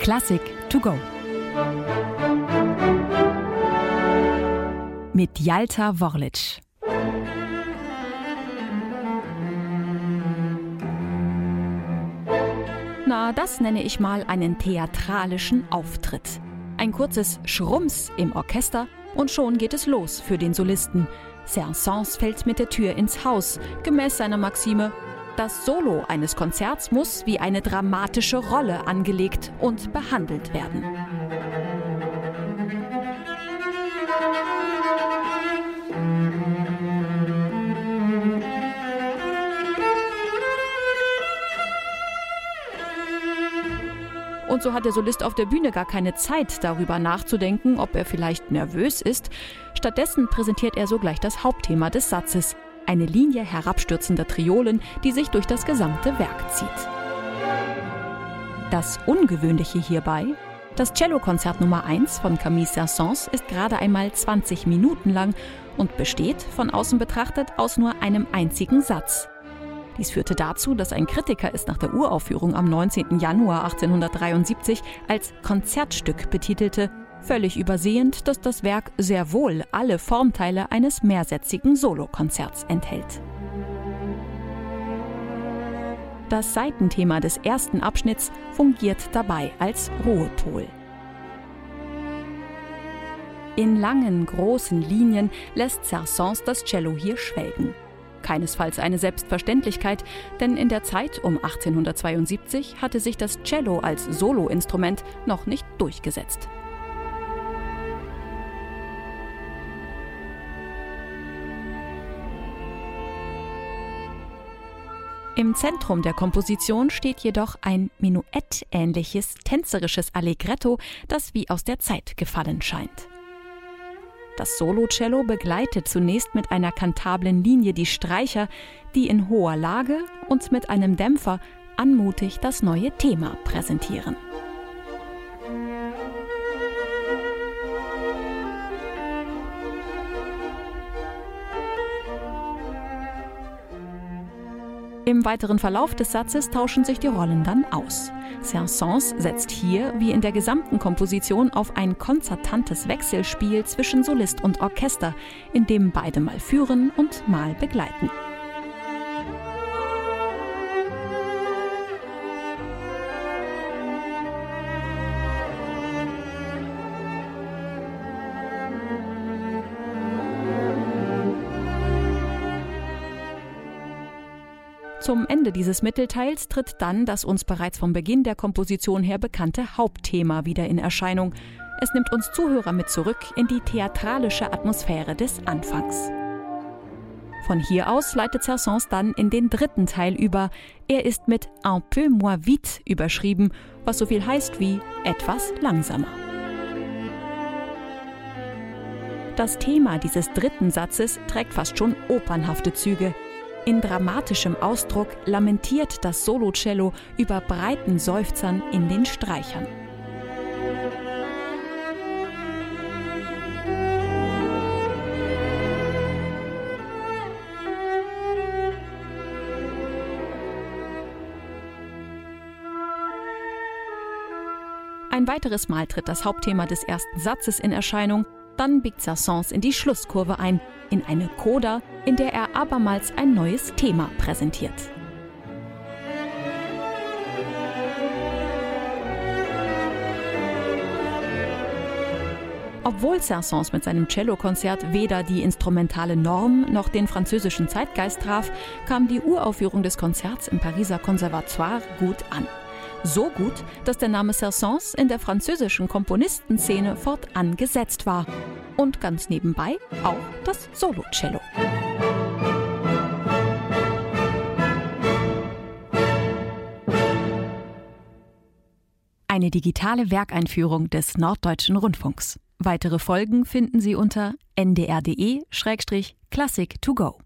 Klassik to go. Mit Jalta Worlic. Na, das nenne ich mal einen theatralischen Auftritt. Ein kurzes Schrums im Orchester und schon geht es los für den Solisten. Saint-Saëns fällt mit der Tür ins Haus, gemäß seiner Maxime das Solo eines Konzerts muss wie eine dramatische Rolle angelegt und behandelt werden. Und so hat der Solist auf der Bühne gar keine Zeit, darüber nachzudenken, ob er vielleicht nervös ist. Stattdessen präsentiert er sogleich das Hauptthema des Satzes, eine Linie herabstürzender Triolen, die sich durch das gesamte Werk zieht. Das Ungewöhnliche hierbei, das Cellokonzert Nummer 1 von Camille Saint-Saëns ist gerade einmal 20 Minuten lang und besteht, von außen betrachtet, aus nur einem einzigen Satz. Dies führte dazu, dass ein Kritiker es nach der Uraufführung am 19. Januar 1873 als Konzertstück betitelte völlig übersehend, dass das Werk sehr wohl alle Formteile eines mehrsätzigen Solokonzerts enthält. Das Seitenthema des ersten Abschnitts fungiert dabei als Ruhepol. In langen, großen Linien lässt Saint-Saëns das Cello hier schwelgen. Keinesfalls eine Selbstverständlichkeit, denn in der Zeit um 1872 hatte sich das Cello als Soloinstrument noch nicht durchgesetzt. Im Zentrum der Komposition steht jedoch ein Menuett-ähnliches tänzerisches Allegretto, das wie aus der Zeit gefallen scheint. Das Solocello begleitet zunächst mit einer kantablen Linie die Streicher, die in hoher Lage und mit einem Dämpfer anmutig das neue Thema präsentieren. Im weiteren Verlauf des Satzes tauschen sich die Rollen dann aus. Saint-Saëns setzt hier, wie in der gesamten Komposition, auf ein konzertantes Wechselspiel zwischen Solist und Orchester, in dem beide mal führen und mal begleiten. Zum Ende dieses Mittelteils tritt dann das uns bereits vom Beginn der Komposition her bekannte Hauptthema wieder in Erscheinung. Es nimmt uns Zuhörer mit zurück in die theatralische Atmosphäre des Anfangs. Von hier aus leitet Saint-Saëns dann in den dritten Teil über. Er ist mit Un peu moins vite überschrieben, was so viel heißt wie etwas langsamer. Das Thema dieses dritten Satzes trägt fast schon opernhafte Züge. In dramatischem Ausdruck lamentiert das Solocello über breiten Seufzern in den Streichern. Ein weiteres Mal tritt das Hauptthema des ersten Satzes in Erscheinung, dann biegt Saint-Saëns in die Schlusskurve ein, in eine Coda, in der er abermals ein neues Thema präsentiert. Obwohl Saint-Saëns mit seinem Cellokonzert weder die instrumentale Norm noch den französischen Zeitgeist traf, kam die Uraufführung des Konzerts im Pariser Conservatoire gut an. So gut, dass der Name Saint-Saëns in der französischen Komponistenszene fortan gesetzt war. Und ganz nebenbei auch das Solo-Cello. Eine digitale Werkeinführung des Norddeutschen Rundfunks. Weitere Folgen finden Sie unter ndr.de-classic to go.